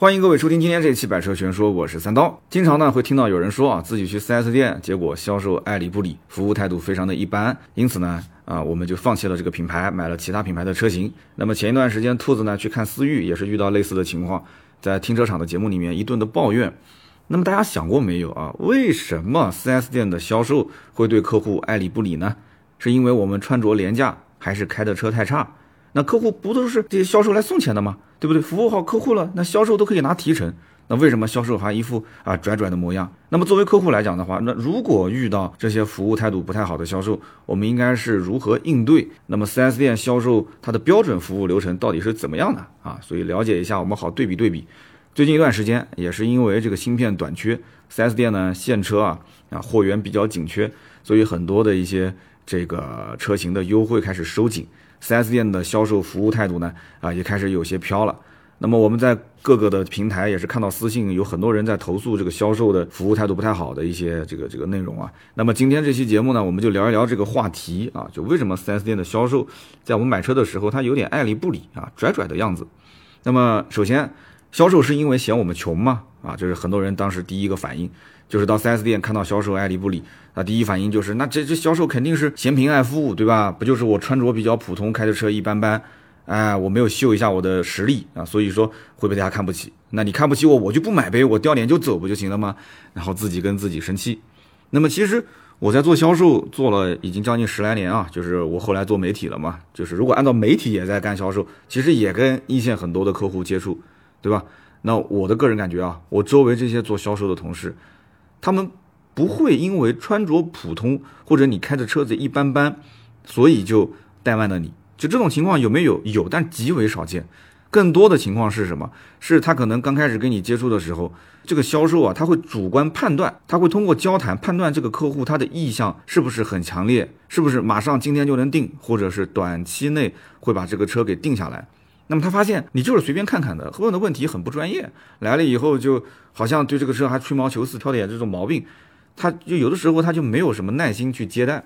欢迎各位收听今天这一期《百车全说》，我是三刀。经常呢会听到有人说啊，自己去 4S 店，结果销售爱理不理，服务态度非常的一般，因此呢啊我们就放弃了这个品牌，买了其他品牌的车型。那么前一段时间，兔子呢去看思域，也是遇到类似的情况，在停车场的节目里面一顿的抱怨。那么大家想过没有啊？为什么 4S 店的销售会对客户爱理不理呢？是因为我们穿着廉价，还是开的车太差？那客户不都是这些销售来送钱的吗？对不对？服务好客户了，那销售都可以拿提成。那为什么销售还一副啊拽拽的模样？那么作为客户来讲的话，那如果遇到这些服务态度不太好的销售，我们应该是如何应对？那么 4S 店销售它的标准服务流程到底是怎么样的啊？所以了解一下，我们好对比对比。最近一段时间也是因为这个芯片短缺，4S 店呢现车啊啊货源比较紧缺，所以很多的一些这个车型的优惠开始收紧。4S 店的销售服务态度呢，啊，也开始有些飘了。那么我们在各个的平台也是看到私信，有很多人在投诉这个销售的服务态度不太好的一些这个这个内容啊。那么今天这期节目呢，我们就聊一聊这个话题啊，就为什么 4S 店的销售在我们买车的时候，他有点爱理不理啊，拽拽的样子。那么首先，销售是因为嫌我们穷吗？啊，就是很多人当时第一个反应。就是到 4S 店看到销售爱理不理，啊第一反应就是那这这销售肯定是嫌贫爱富，对吧？不就是我穿着比较普通，开的车一般般，哎，我没有秀一下我的实力啊，所以说会被大家看不起。那你看不起我，我就不买呗，我掉脸就走不就行了吗？然后自己跟自己生气。那么其实我在做销售做了已经将近十来年啊，就是我后来做媒体了嘛，就是如果按照媒体也在干销售，其实也跟一线很多的客户接触，对吧？那我的个人感觉啊，我周围这些做销售的同事。他们不会因为穿着普通或者你开的车子一般般，所以就怠慢了你。就这种情况有没有？有，但极为少见。更多的情况是什么？是他可能刚开始跟你接触的时候，这个销售啊，他会主观判断，他会通过交谈判断这个客户他的意向是不是很强烈，是不是马上今天就能定，或者是短期内会把这个车给定下来。那么他发现你就是随便看看的，问的问题很不专业，来了以后就好像对这个车还吹毛求疵，挑点这种毛病，他就有的时候他就没有什么耐心去接待。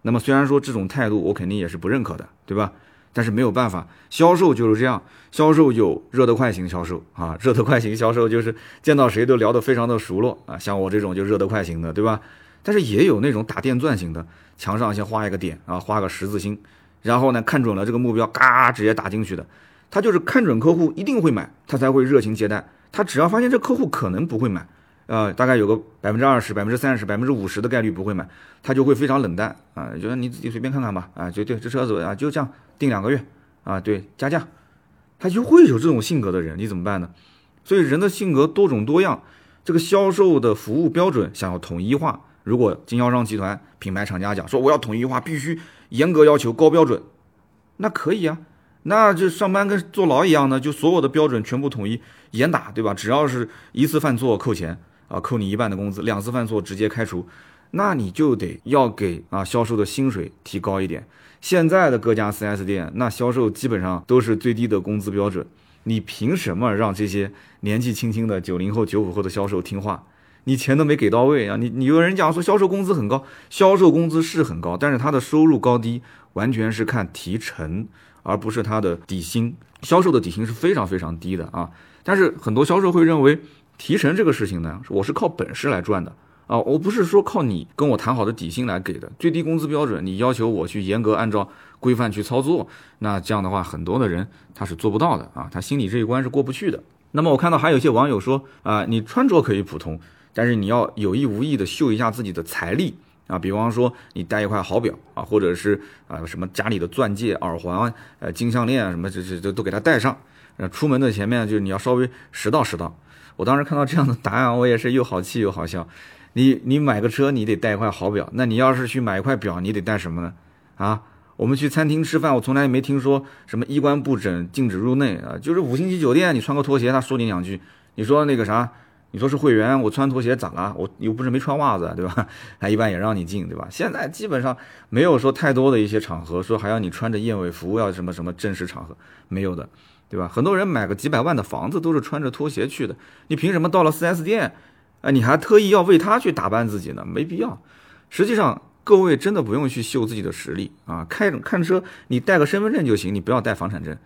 那么虽然说这种态度我肯定也是不认可的，对吧？但是没有办法，销售就是这样，销售有热得快型销售啊，热得快型销售就是见到谁都聊得非常的熟络啊，像我这种就热得快型的，对吧？但是也有那种打电钻型的，墙上先画一个点啊，画个十字星，然后呢看准了这个目标，嘎直接打进去的。他就是看准客户一定会买，他才会热情接待。他只要发现这客户可能不会买，呃，大概有个百分之二十、百分之三十、百分之五十的概率不会买，他就会非常冷淡啊，觉得你自己随便看看吧，啊，就对，这车子啊就这样定两个月啊，对，加价，他就会有这种性格的人，你怎么办呢？所以人的性格多种多样，这个销售的服务标准想要统一化，如果经销商集团品牌厂家讲说我要统一化，必须严格要求高标准，那可以啊。那就上班跟坐牢一样呢，就所有的标准全部统一严打，对吧？只要是一次犯错扣钱啊，扣你一半的工资；两次犯错直接开除。那你就得要给啊销售的薪水提高一点。现在的各家 4S 店，那销售基本上都是最低的工资标准。你凭什么让这些年纪轻轻的九零后、九五后的销售听话？你钱都没给到位啊！你你有人讲说销售工资很高，销售工资是很高，但是他的收入高低完全是看提成。而不是他的底薪，销售的底薪是非常非常低的啊！但是很多销售会认为提成这个事情呢，我是靠本事来赚的啊，我不是说靠你跟我谈好的底薪来给的。最低工资标准，你要求我去严格按照规范去操作，那这样的话，很多的人他是做不到的啊，他心里这一关是过不去的。那么我看到还有一些网友说啊，你穿着可以普通，但是你要有意无意的秀一下自己的财力。啊，比方说你戴一块好表啊，或者是啊什么家里的钻戒、耳环、呃金项链啊什么，这这这都给他戴上。呃，出门的前面就是你要稍微拾到拾到。我当时看到这样的答案，我也是又好气又好笑。你你买个车，你得戴一块好表，那你要是去买一块表，你得戴什么呢？啊，我们去餐厅吃饭，我从来没听说什么衣冠不整禁止入内啊，就是五星级酒店，你穿个拖鞋，他说你两句，你说那个啥。你说是会员，我穿拖鞋咋了？我又不是没穿袜子，对吧？他一般也让你进，对吧？现在基本上没有说太多的一些场合说还要你穿着燕尾服要什么什么正式场合，没有的，对吧？很多人买个几百万的房子都是穿着拖鞋去的，你凭什么到了 4S 店，啊，你还特意要为他去打扮自己呢？没必要。实际上，各位真的不用去秀自己的实力啊，开看车你带个身份证就行，你不要带房产证。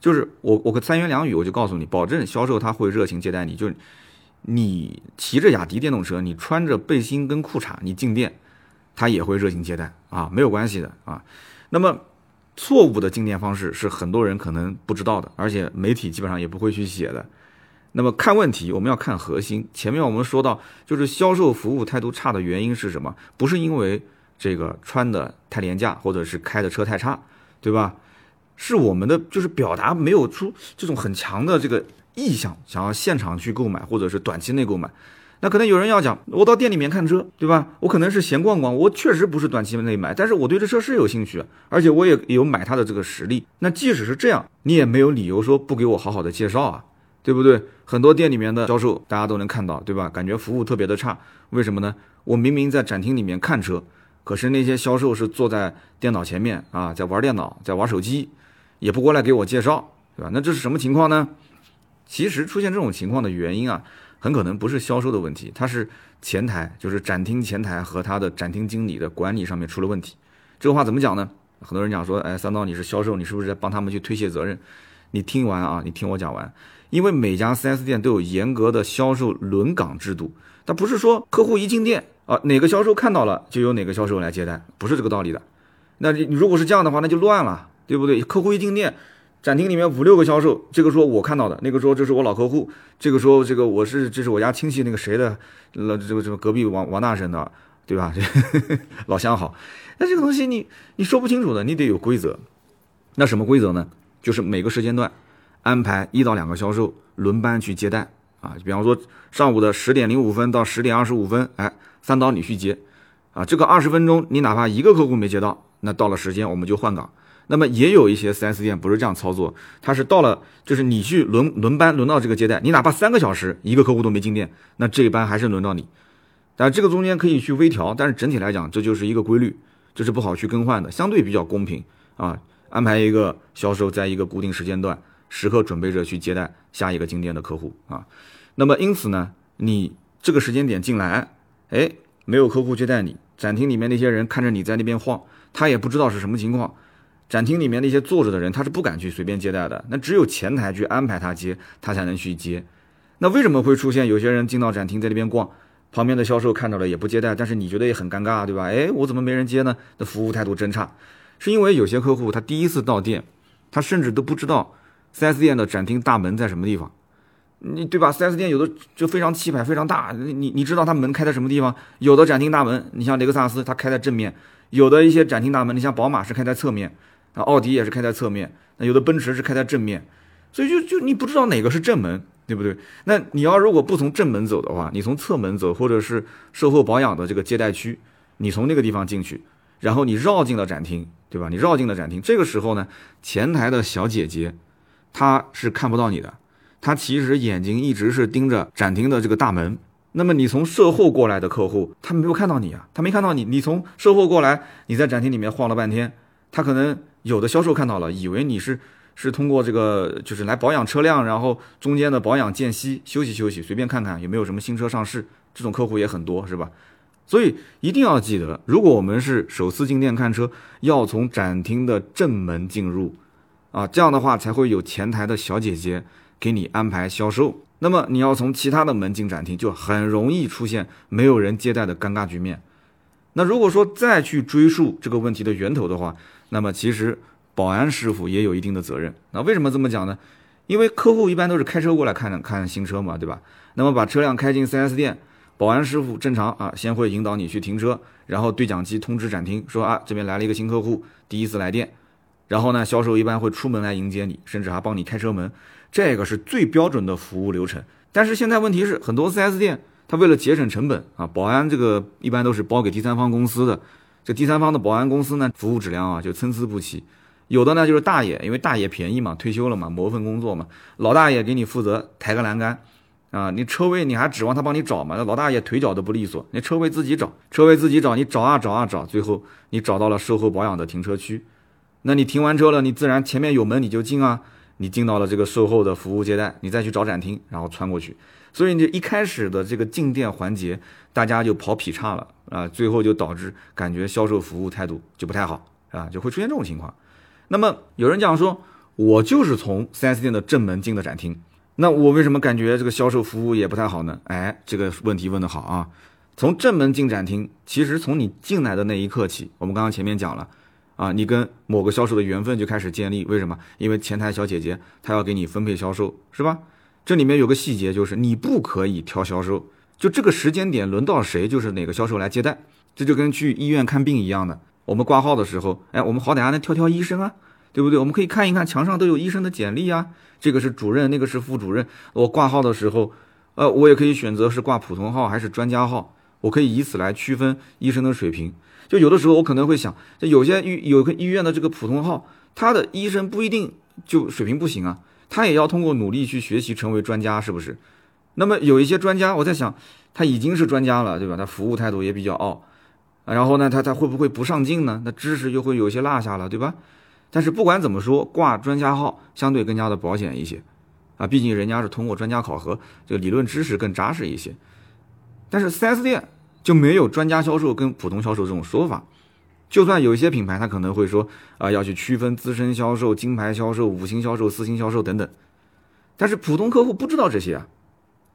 就是我我三言两语我就告诉你，保证销售他会热情接待你。就你骑着雅迪电动车，你穿着背心跟裤衩，你进店，他也会热情接待啊，没有关系的啊。那么错误的进店方式是很多人可能不知道的，而且媒体基本上也不会去写的。那么看问题，我们要看核心。前面我们说到，就是销售服务态度差的原因是什么？不是因为这个穿的太廉价，或者是开的车太差，对吧？是我们的就是表达没有出这种很强的这个意向，想要现场去购买，或者是短期内购买。那可能有人要讲，我到店里面看车，对吧？我可能是闲逛逛，我确实不是短期内买，但是我对这车是有兴趣，而且我也有买它的这个实力。那即使是这样，你也没有理由说不给我好好的介绍啊。对不对？很多店里面的销售，大家都能看到，对吧？感觉服务特别的差，为什么呢？我明明在展厅里面看车，可是那些销售是坐在电脑前面啊，在玩电脑，在玩手机，也不过来给我介绍，对吧？那这是什么情况呢？其实出现这种情况的原因啊，很可能不是销售的问题，它是前台，就是展厅前台和他的展厅经理的管理上面出了问题。这个话怎么讲呢？很多人讲说，哎，三刀你是销售，你是不是在帮他们去推卸责任？你听完啊，你听我讲完。因为每家 4S 店都有严格的销售轮岗制度，它不是说客户一进店啊，哪个销售看到了就由哪个销售来接待，不是这个道理的。那你如果是这样的话，那就乱了，对不对？客户一进店，展厅里面五六个销售，这个说我看到的，那个说这是我老客户，这个说这个我是这是我家亲戚那个谁的，那这个这个隔壁王王大婶的，对吧？这 老乡好，那这个东西你你说不清楚的，你得有规则。那什么规则呢？就是每个时间段。安排一到两个销售轮班去接待啊，比方说上午的十点零五分到十点二十五分，哎，三刀你去接，啊，这个二十分钟你哪怕一个客户没接到，那到了时间我们就换岗。那么也有一些 4S 店不是这样操作，他是到了就是你去轮轮班轮到这个接待，你哪怕三个小时一个客户都没进店，那这一班还是轮到你。但这个中间可以去微调，但是整体来讲这就是一个规律，这是不好去更换的，相对比较公平啊。安排一个销售在一个固定时间段。时刻准备着去接待下一个进店的客户啊，那么因此呢，你这个时间点进来，哎，没有客户接待你，展厅里面那些人看着你在那边晃，他也不知道是什么情况，展厅里面那些坐着的人他是不敢去随便接待的，那只有前台去安排他接，他才能去接。那为什么会出现有些人进到展厅在那边逛，旁边的销售看到了也不接待，但是你觉得也很尴尬，对吧？哎，我怎么没人接呢？那服务态度真差，是因为有些客户他第一次到店，他甚至都不知道。4S 店的展厅大门在什么地方？你对吧？4S 店有的就非常气派，非常大。你你知道它门开在什么地方？有的展厅大门，你像雷克萨斯，它开在正面；有的一些展厅大门，你像宝马是开在侧面，那，奥迪也是开在侧面。那有的奔驰是开在正面，所以就就你不知道哪个是正门，对不对？那你要如果不从正门走的话，你从侧门走，或者是售后保养的这个接待区，你从那个地方进去，然后你绕进了展厅，对吧？你绕进了展厅，这个时候呢，前台的小姐姐。她是看不到你的，她其实眼睛一直是盯着展厅的这个大门。那么你从售后过来的客户，他没有看到你啊，他没看到你。你从售后过来，你在展厅里面晃了半天，他可能有的销售看到了，以为你是是通过这个就是来保养车辆，然后中间的保养间隙休息休息，随便看看有没有什么新车上市。这种客户也很多，是吧？所以一定要记得，如果我们是首次进店看车，要从展厅的正门进入。啊，这样的话才会有前台的小姐姐给你安排销售。那么你要从其他的门进展厅，就很容易出现没有人接待的尴尬局面。那如果说再去追溯这个问题的源头的话，那么其实保安师傅也有一定的责任。那为什么这么讲呢？因为客户一般都是开车过来看看新车嘛，对吧？那么把车辆开进 4S 店，保安师傅正常啊，先会引导你去停车，然后对讲机通知展厅说啊，这边来了一个新客户，第一次来电。然后呢，销售一般会出门来迎接你，甚至还帮你开车门，这个是最标准的服务流程。但是现在问题是，很多 4S 店他为了节省成本啊，保安这个一般都是包给第三方公司的。这第三方的保安公司呢，服务质量啊就参差不齐。有的呢就是大爷，因为大爷便宜嘛，退休了嘛，谋份工作嘛，老大爷给你负责抬个栏杆啊，你车位你还指望他帮你找吗？那老大爷腿脚都不利索，你车位自己找，车位自己找，你找啊找啊找，最后你找到了售后保养的停车区。那你停完车了，你自然前面有门你就进啊，你进到了这个售后的服务接待，你再去找展厅，然后穿过去。所以你一开始的这个进店环节，大家就跑劈叉了啊，最后就导致感觉销售服务态度就不太好啊，就会出现这种情况。那么有人讲说，我就是从 4S 店的正门进的展厅，那我为什么感觉这个销售服务也不太好呢？哎，这个问题问得好啊！从正门进展厅，其实从你进来的那一刻起，我们刚刚前面讲了，啊，你跟某个销售的缘分就开始建立。为什么？因为前台小姐姐她要给你分配销售，是吧？这里面有个细节，就是你不可以挑销售，就这个时间点轮到谁，就是哪个销售来接待。这就跟去医院看病一样的，我们挂号的时候，哎，我们好歹还能挑挑医生啊。对不对？我们可以看一看墙上都有医生的简历啊，这个是主任，那个是副主任。我挂号的时候，呃，我也可以选择是挂普通号还是专家号，我可以以此来区分医生的水平。就有的时候我可能会想，这有些医有个医院的这个普通号，他的医生不一定就水平不行啊，他也要通过努力去学习成为专家，是不是？那么有一些专家，我在想，他已经是专家了，对吧？他服务态度也比较傲，然后呢，他他会不会不上进呢？那知识又会有些落下了，对吧？但是不管怎么说，挂专家号相对更加的保险一些，啊，毕竟人家是通过专家考核，这个理论知识更扎实一些。但是 4S 店就没有专家销售跟普通销售这种说法，就算有一些品牌，他可能会说啊，要去区分资深销售、金牌销售、五星销售、四星销售等等，但是普通客户不知道这些啊，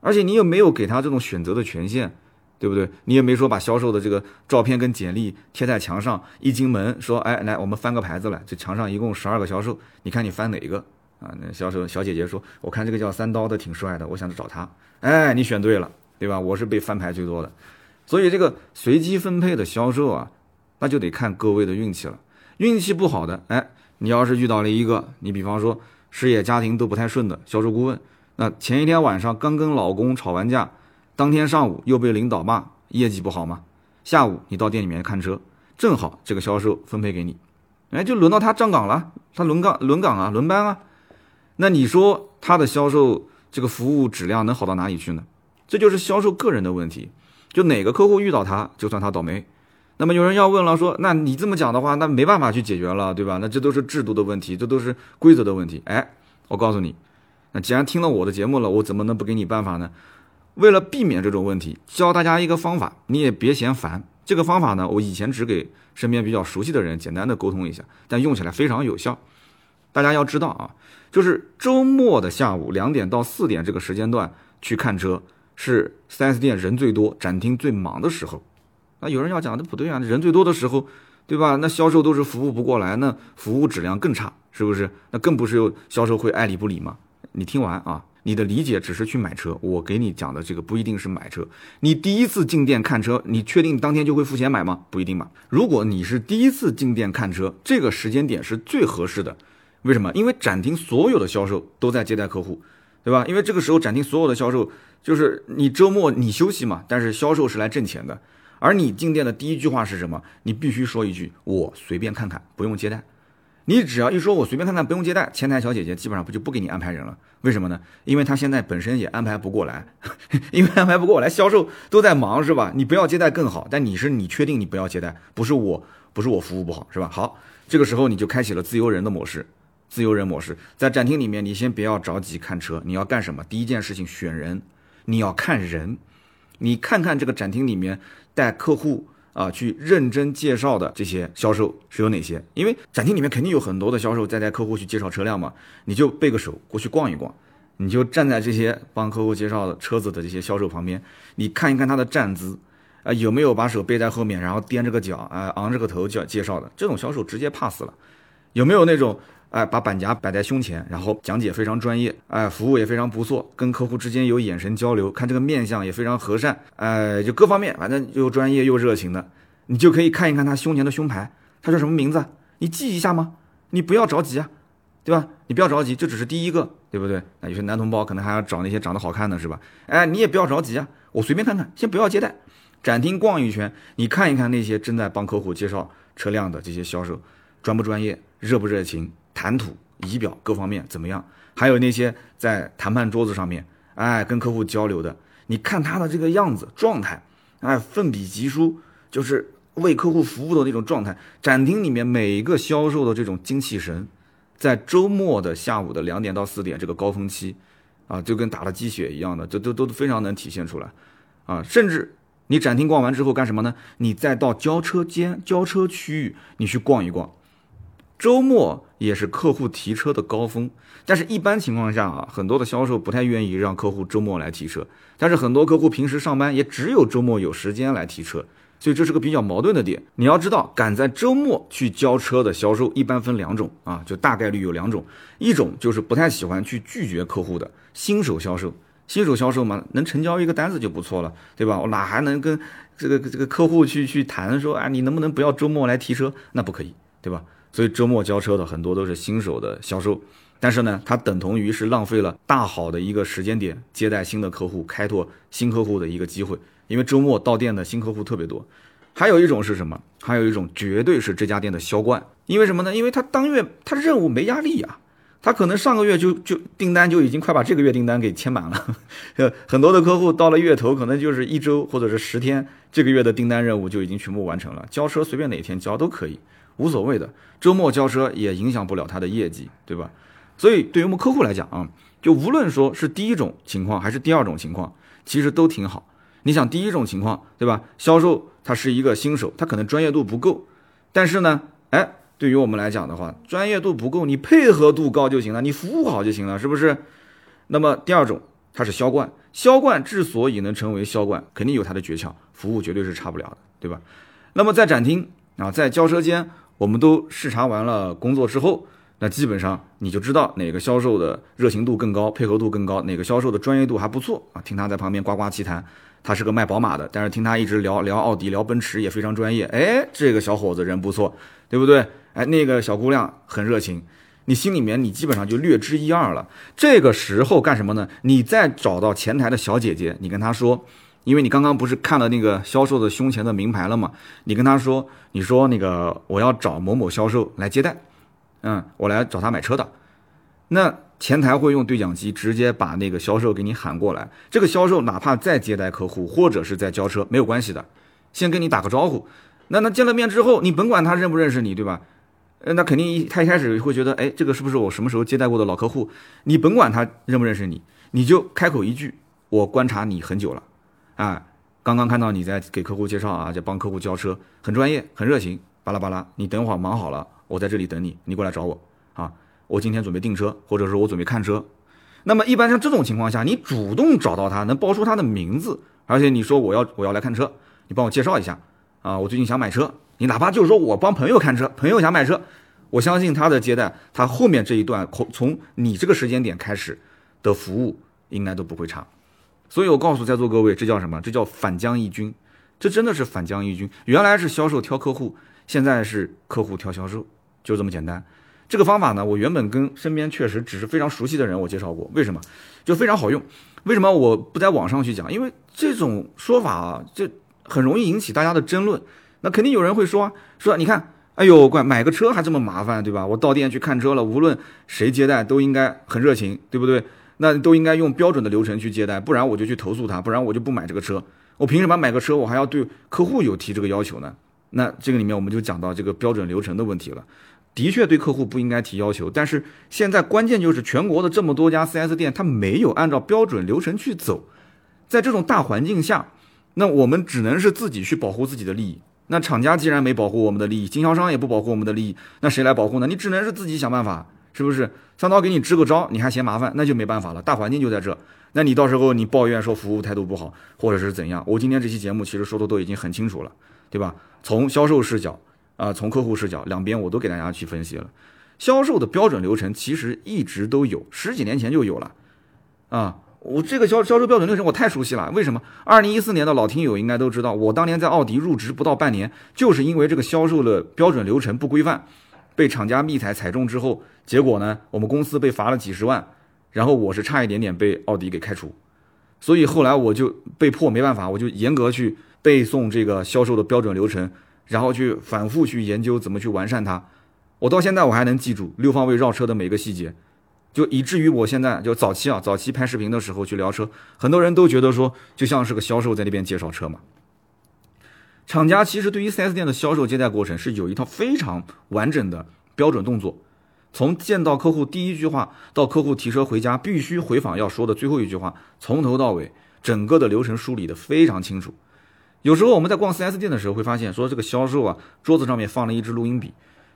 而且你又没有给他这种选择的权限。对不对？你也没说把销售的这个照片跟简历贴在墙上，一进门说，哎，来，我们翻个牌子来。这墙上一共十二个销售，你看你翻哪一个啊？那销售小姐姐说，我看这个叫三刀的挺帅的，我想找他。哎，你选对了，对吧？我是被翻牌最多的。所以这个随机分配的销售啊，那就得看各位的运气了。运气不好的，哎，你要是遇到了一个，你比方说事业家庭都不太顺的销售顾问，那前一天晚上刚跟老公吵完架。当天上午又被领导骂业绩不好吗？下午你到店里面看车，正好这个销售分配给你，哎，就轮到他站岗了，他轮岗轮岗啊，轮班啊。那你说他的销售这个服务质量能好到哪里去呢？这就是销售个人的问题，就哪个客户遇到他，就算他倒霉。那么有人要问了，说那你这么讲的话，那没办法去解决了，对吧？那这都是制度的问题，这都是规则的问题。哎，我告诉你，那既然听了我的节目了，我怎么能不给你办法呢？为了避免这种问题，教大家一个方法，你也别嫌烦。这个方法呢，我以前只给身边比较熟悉的人简单的沟通一下，但用起来非常有效。大家要知道啊，就是周末的下午两点到四点这个时间段去看车，是 4S 店人最多、展厅最忙的时候。那有人要讲的不对啊，人最多的时候，对吧？那销售都是服务不过来，那服务质量更差，是不是？那更不是有销售会爱理不理吗？你听完啊。你的理解只是去买车，我给你讲的这个不一定是买车。你第一次进店看车，你确定当天就会付钱买吗？不一定吧。如果你是第一次进店看车，这个时间点是最合适的。为什么？因为展厅所有的销售都在接待客户，对吧？因为这个时候展厅所有的销售就是你周末你休息嘛，但是销售是来挣钱的。而你进店的第一句话是什么？你必须说一句：“我随便看看，不用接待。”你只要一说，我随便看看，不用接待，前台小姐姐基本上不就不给你安排人了？为什么呢？因为她现在本身也安排不过来，因为安排不过来，销售都在忙，是吧？你不要接待更好，但你是你确定你不要接待，不是我，不是我服务不好，是吧？好，这个时候你就开启了自由人的模式，自由人模式，在展厅里面，你先不要着急看车，你要干什么？第一件事情选人，你要看人，你看看这个展厅里面带客户。啊，去认真介绍的这些销售是有哪些？因为展厅里面肯定有很多的销售在带客户去介绍车辆嘛，你就背个手过去逛一逛，你就站在这些帮客户介绍的车子的这些销售旁边，你看一看他的站姿，啊，有没有把手背在后面，然后踮着个脚，啊，昂着个头叫介绍的，这种销售直接 pass 了。有没有那种？哎，把板夹摆在胸前，然后讲解非常专业，哎，服务也非常不错，跟客户之间有眼神交流，看这个面相也非常和善，哎，就各方面反正又专业又热情的，你就可以看一看他胸前的胸牌，他叫什么名字？你记一下吗？你不要着急啊，对吧？你不要着急，这只是第一个，对不对？那有些男同胞可能还要找那些长得好看的，是吧？哎，你也不要着急啊，我随便看看，先不要接待，展厅逛一圈，你看一看那些正在帮客户介绍车辆的这些销售，专不专业，热不热情？谈吐、仪表各方面怎么样？还有那些在谈判桌子上面，哎，跟客户交流的，你看他的这个样子、状态，哎，奋笔疾书，就是为客户服务的那种状态。展厅里面每一个销售的这种精气神，在周末的下午的两点到四点这个高峰期，啊，就跟打了鸡血一样的，这都都非常能体现出来，啊，甚至你展厅逛完之后干什么呢？你再到交车间、交车区域，你去逛一逛。周末也是客户提车的高峰。但是，一般情况下啊，很多的销售不太愿意让客户周末来提车。但是，很多客户平时上班也只有周末有时间来提车，所以这是个比较矛盾的点。你要知道，赶在周末去交车的销售一般分两种啊，就大概率有两种。一种就是不太喜欢去拒绝客户的新手销售。新手销售嘛，能成交一个单子就不错了，对吧？我哪还能跟这个这个客户去去谈说，啊，你能不能不要周末来提车？那不可以，对吧？所以周末交车的很多都是新手的销售。但是呢，它等同于是浪费了大好的一个时间点，接待新的客户、开拓新客户的一个机会。因为周末到店的新客户特别多。还有一种是什么？还有一种绝对是这家店的销冠。因为什么呢？因为他当月他任务没压力啊，他可能上个月就就订单就已经快把这个月订单给签满了。很多的客户到了月头，可能就是一周或者是十天，这个月的订单任务就已经全部完成了。交车随便哪天交都可以，无所谓的。周末交车也影响不了他的业绩，对吧？所以，对于我们客户来讲啊，就无论说是第一种情况还是第二种情况，其实都挺好。你想，第一种情况，对吧？销售他是一个新手，他可能专业度不够，但是呢，哎，对于我们来讲的话，专业度不够，你配合度高就行了，你服务好就行了，是不是？那么第二种，他是销冠，销冠之所以能成为销冠，肯定有他的诀窍，服务绝对是差不了的，对吧？那么在展厅啊，在交车间，我们都视察完了工作之后。那基本上你就知道哪个销售的热情度更高，配合度更高，哪个销售的专业度还不错啊。听他在旁边呱呱其谈，他是个卖宝马的，但是听他一直聊聊奥迪、聊奔驰也非常专业。哎，这个小伙子人不错，对不对？哎，那个小姑娘很热情，你心里面你基本上就略知一二了。这个时候干什么呢？你再找到前台的小姐姐，你跟她说，因为你刚刚不是看了那个销售的胸前的名牌了吗？你跟他说，你说那个我要找某某销售来接待。嗯，我来找他买车的，那前台会用对讲机直接把那个销售给你喊过来。这个销售哪怕在接待客户或者是在交车，没有关系的，先跟你打个招呼。那那见了面之后，你甭管他认不认识你，对吧？呃，那肯定一他一开始会觉得，哎，这个是不是我什么时候接待过的老客户？你甭管他认不认识你，你就开口一句，我观察你很久了，啊，刚刚看到你在给客户介绍啊，在帮客户交车，很专业，很热情，巴拉巴拉。你等会儿忙好了。我在这里等你，你过来找我啊！我今天准备订车，或者说我准备看车。那么一般像这种情况下，你主动找到他，能报出他的名字，而且你说我要我要来看车，你帮我介绍一下啊！我最近想买车，你哪怕就是说我帮朋友看车，朋友想买车，我相信他的接待，他后面这一段从从你这个时间点开始的服务应该都不会差。所以我告诉在座各位，这叫什么？这叫反将一军，这真的是反将一军。原来是销售挑客户，现在是客户挑销售。就这么简单，这个方法呢，我原本跟身边确实只是非常熟悉的人我介绍过，为什么？就非常好用。为什么我不在网上去讲？因为这种说法啊，就很容易引起大家的争论。那肯定有人会说说，你看，哎呦，怪买个车还这么麻烦，对吧？我到店去看车了，无论谁接待都应该很热情，对不对？那都应该用标准的流程去接待，不然我就去投诉他，不然我就不买这个车。我凭什么买个车，我还要对客户有提这个要求呢？那这个里面我们就讲到这个标准流程的问题了。的确对客户不应该提要求，但是现在关键就是全国的这么多家 4S 店，它没有按照标准流程去走。在这种大环境下，那我们只能是自己去保护自己的利益。那厂家既然没保护我们的利益，经销商也不保护我们的利益，那谁来保护呢？你只能是自己想办法，是不是？三刀给你支个招，你还嫌麻烦，那就没办法了。大环境就在这，那你到时候你抱怨说服务态度不好，或者是怎样？我今天这期节目其实说的都已经很清楚了，对吧？从销售视角。啊，从客户视角，两边我都给大家去分析了。销售的标准流程其实一直都有，十几年前就有了。啊，我这个销销售标准流程我太熟悉了。为什么？二零一四年的老听友应该都知道，我当年在奥迪入职不到半年，就是因为这个销售的标准流程不规范，被厂家密采踩中之后，结果呢，我们公司被罚了几十万，然后我是差一点点被奥迪给开除，所以后来我就被迫没办法，我就严格去背诵这个销售的标准流程。然后去反复去研究怎么去完善它，我到现在我还能记住六方位绕车的每个细节，就以至于我现在就早期啊，早期拍视频的时候去聊车，很多人都觉得说就像是个销售在那边介绍车嘛。厂家其实对于 4S 店的销售接待过程是有一套非常完整的标准动作，从见到客户第一句话到客户提车回家必须回访要说的最后一句话，从头到尾整个的流程梳理的非常清楚。有时候我们在逛 4S 店的时候会发现，说这个销售啊，桌子上面放了一支录音笔，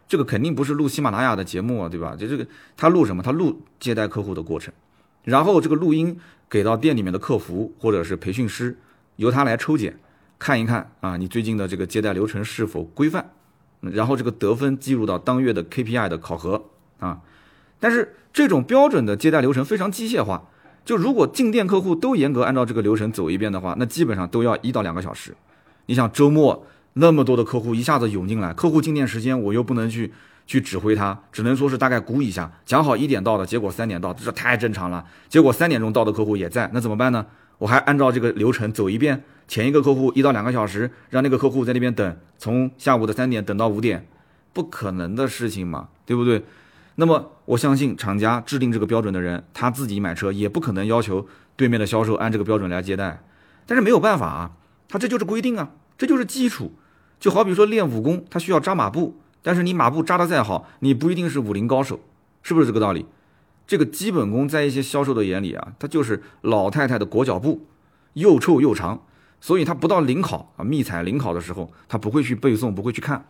这个肯定不是录喜马拉雅的节目啊，对吧？就这个他录什么？他录接待客户的过程，然后这个录音给到店里面的客服或者是培训师，由他来抽检，看一看啊，你最近的这个接待流程是否规范，然后这个得分记录到当月的 KPI 的考核啊。但是这种标准的接待流程非常机械化，就如果进店客户都严格按照这个流程走一遍的话，那基本上都要一到两个小时。你想周末那么多的客户一下子涌进来，客户进店时间我又不能去去指挥他，只能说是大概估一下，讲好一点到的，结果三点到，这太正常了。结果三点钟到的客户也在，那怎么办呢？我还按照这个流程走一遍，前一个客户一到两个小时，让那个客户在那边等，从下午的三点等到五点，不可能的事情嘛，对不对？那么我相信厂家制定这个标准的人，他自己买车也不可能要求对面的销售按这个标准来接待。但是没有办法啊，他这就是规定啊，这就是基础。就好比说练武功，他需要扎马步，但是你马步扎得再好，你不一定是武林高手，是不是这个道理？这个基本功在一些销售的眼里啊，他就是老太太的裹脚布，又臭又长，所以他不到临考啊，密采临考的时候，他不会去背诵，不会去看。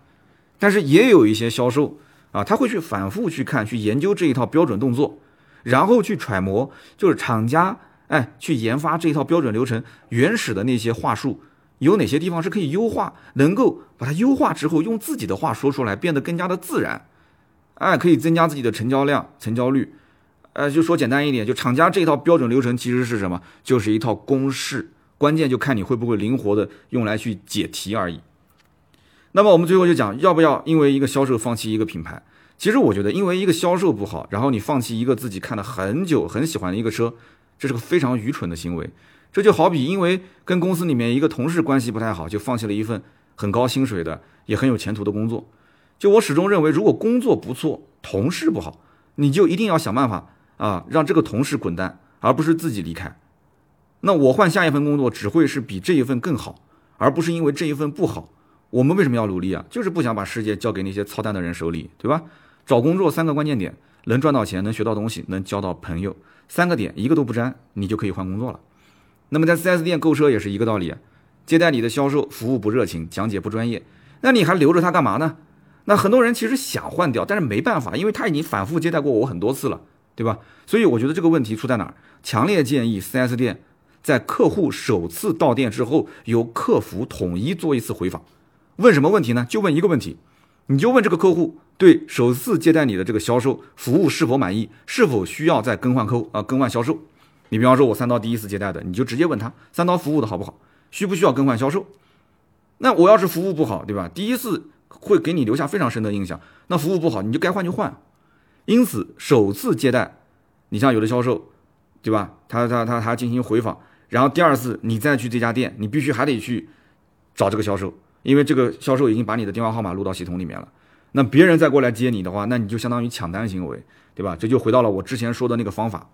但是也有一些销售。啊，他会去反复去看、去研究这一套标准动作，然后去揣摩，就是厂家哎去研发这一套标准流程原始的那些话术，有哪些地方是可以优化，能够把它优化之后用自己的话说出来，变得更加的自然，哎，可以增加自己的成交量、成交率。呃，就说简单一点，就厂家这套标准流程其实是什么？就是一套公式，关键就看你会不会灵活的用来去解题而已。那么我们最后就讲，要不要因为一个销售放弃一个品牌？其实我觉得，因为一个销售不好，然后你放弃一个自己看了很久、很喜欢的一个车，这是个非常愚蠢的行为。这就好比因为跟公司里面一个同事关系不太好，就放弃了一份很高薪水的、也很有前途的工作。就我始终认为，如果工作不错，同事不好，你就一定要想办法啊，让这个同事滚蛋，而不是自己离开。那我换下一份工作，只会是比这一份更好，而不是因为这一份不好。我们为什么要努力啊？就是不想把世界交给那些操蛋的人手里，对吧？找工作三个关键点：能赚到钱，能学到东西，能交到朋友。三个点一个都不沾，你就可以换工作了。那么在 4S 店购车也是一个道理，接待你的销售服务不热情，讲解不专业，那你还留着他干嘛呢？那很多人其实想换掉，但是没办法，因为他已经反复接待过我很多次了，对吧？所以我觉得这个问题出在哪儿？强烈建议 4S 店在客户首次到店之后，由客服统一做一次回访。问什么问题呢？就问一个问题，你就问这个客户对首次接待你的这个销售服务是否满意，是否需要再更换客啊更换销售？你比方说我三刀第一次接待的，你就直接问他三刀服务的好不好，需不需要更换销售？那我要是服务不好，对吧？第一次会给你留下非常深的印象，那服务不好你就该换就换。因此首次接待，你像有的销售，对吧？他他他他进行回访，然后第二次你再去这家店，你必须还得去找这个销售。因为这个销售已经把你的电话号码录到系统里面了，那别人再过来接你的话，那你就相当于抢单行为，对吧？这就回到了我之前说的那个方法，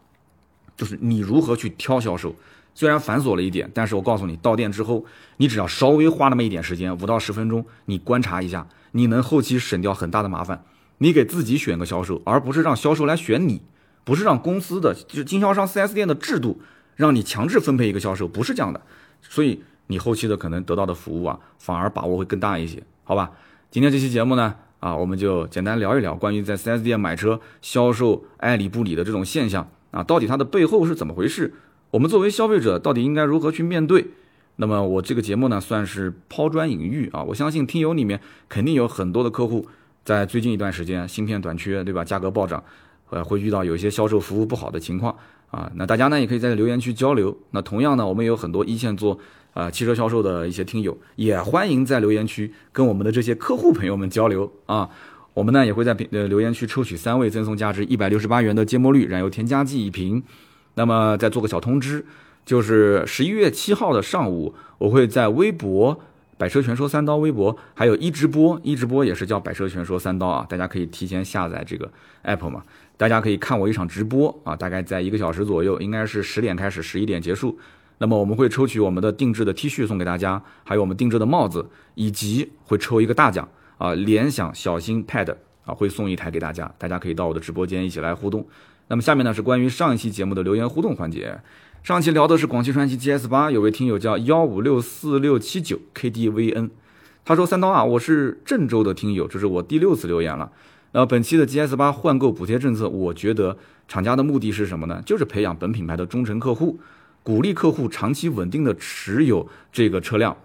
就是你如何去挑销售。虽然繁琐了一点，但是我告诉你，到店之后，你只要稍微花那么一点时间，五到十分钟，你观察一下，你能后期省掉很大的麻烦。你给自己选个销售，而不是让销售来选你，不是让公司的就是经销商 4S 店的制度让你强制分配一个销售，不是这样的。所以。你后期的可能得到的服务啊，反而把握会更大一些，好吧？今天这期节目呢，啊，我们就简单聊一聊关于在 4S 店买车销售爱理不理的这种现象啊，到底它的背后是怎么回事？我们作为消费者到底应该如何去面对？那么我这个节目呢，算是抛砖引玉啊，我相信听友里面肯定有很多的客户在最近一段时间芯片短缺，对吧？价格暴涨，呃，会遇到有一些销售服务不好的情况啊，那大家呢也可以在留言区交流。那同样呢，我们有很多一线做。啊，汽车销售的一些听友也欢迎在留言区跟我们的这些客户朋友们交流啊。我们呢也会在呃留言区抽取三位赠送价值一百六十八元的芥末绿燃油添加剂一瓶。那么再做个小通知，就是十一月七号的上午，我会在微博“百车全说三刀”微博，还有一直播，一直播也是叫“百车全说三刀”啊，大家可以提前下载这个 app 嘛，大家可以看我一场直播啊，大概在一个小时左右，应该是十点开始，十一点结束。那么我们会抽取我们的定制的 T 恤送给大家，还有我们定制的帽子，以及会抽一个大奖啊，联想小新 Pad 啊，会送一台给大家，大家可以到我的直播间一起来互动。那么下面呢是关于上一期节目的留言互动环节，上期聊的是广汽传祺 GS 八，有位听友叫幺五六四六七九 KDVN，他说：“三刀啊，我是郑州的听友，这是我第六次留言了。那本期的 GS 八换购补贴政策，我觉得厂家的目的是什么呢？就是培养本品牌的忠诚客户，鼓励客户长期稳定的持有这个车辆，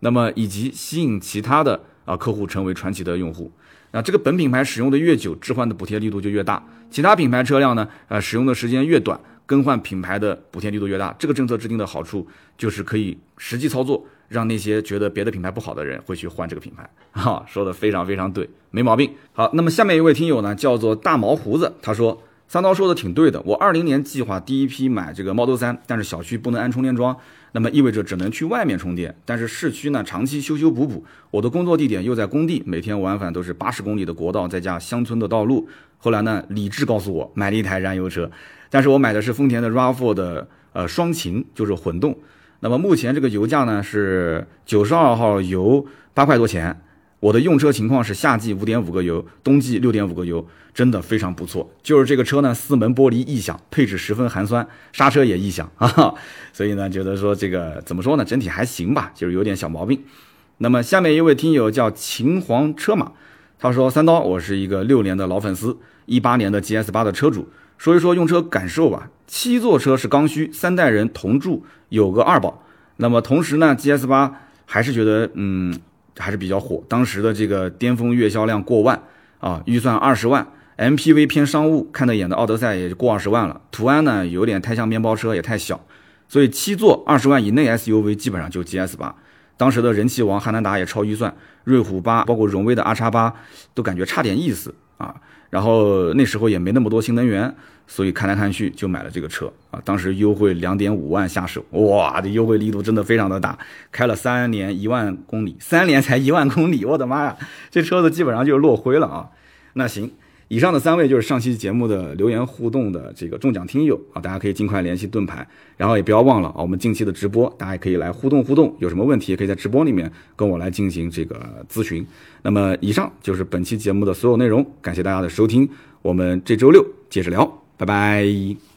那么以及吸引其他的啊客户成为传奇的用户。那这个本品牌使用的越久，置换的补贴力度就越大；其他品牌车辆呢，呃，使用的时间越短，更换品牌的补贴力度越大。这个政策制定的好处就是可以实际操作。”让那些觉得别的品牌不好的人会去换这个品牌，哈，说的非常非常对，没毛病。好，那么下面一位听友呢，叫做大毛胡子，他说三刀说的挺对的，我二零年计划第一批买这个 Model 三，但是小区不能安充电桩，那么意味着只能去外面充电，但是市区呢长期修修补补，我的工作地点又在工地，每天往返都是八十公里的国道，再加乡村的道路。后来呢，理智告诉我买了一台燃油车，但是我买的是丰田的 RAV4 的呃双擎，就是混动。那么目前这个油价呢是九十二号油八块多钱，我的用车情况是夏季五点五个油，冬季六点五个油，真的非常不错。就是这个车呢，四门玻璃异响，配置十分寒酸，刹车也异响啊，所以呢觉得说这个怎么说呢，整体还行吧，就是有点小毛病。那么下面一位听友叫秦皇车马，他说三刀，我是一个六年的老粉丝，一八年的 GS 八的车主。说一说用车感受吧。七座车是刚需，三代人同住，有个二宝。那么同时呢，GS 八还是觉得嗯还是比较火。当时的这个巅峰月销量过万啊，预算二十万，MPV 偏商务，看得眼的奥德赛也就过二十万了。途安呢有点太像面包车，也太小。所以七座二十万以内 SUV 基本上就 GS 八。当时的人气王汉兰达也超预算，瑞虎八包括荣威的 R 叉八都感觉差点意思啊。然后那时候也没那么多新能源，所以看来看去就买了这个车啊。当时优惠两点五万下手，哇，这优惠力度真的非常的大。开了三年一万公里，三年才一万公里，我的妈呀，这车子基本上就落灰了啊。那行。以上的三位就是上期节目的留言互动的这个中奖听友啊，大家可以尽快联系盾牌，然后也不要忘了啊，我们近期的直播，大家可以来互动互动，有什么问题也可以在直播里面跟我来进行这个咨询。那么以上就是本期节目的所有内容，感谢大家的收听，我们这周六接着聊，拜拜。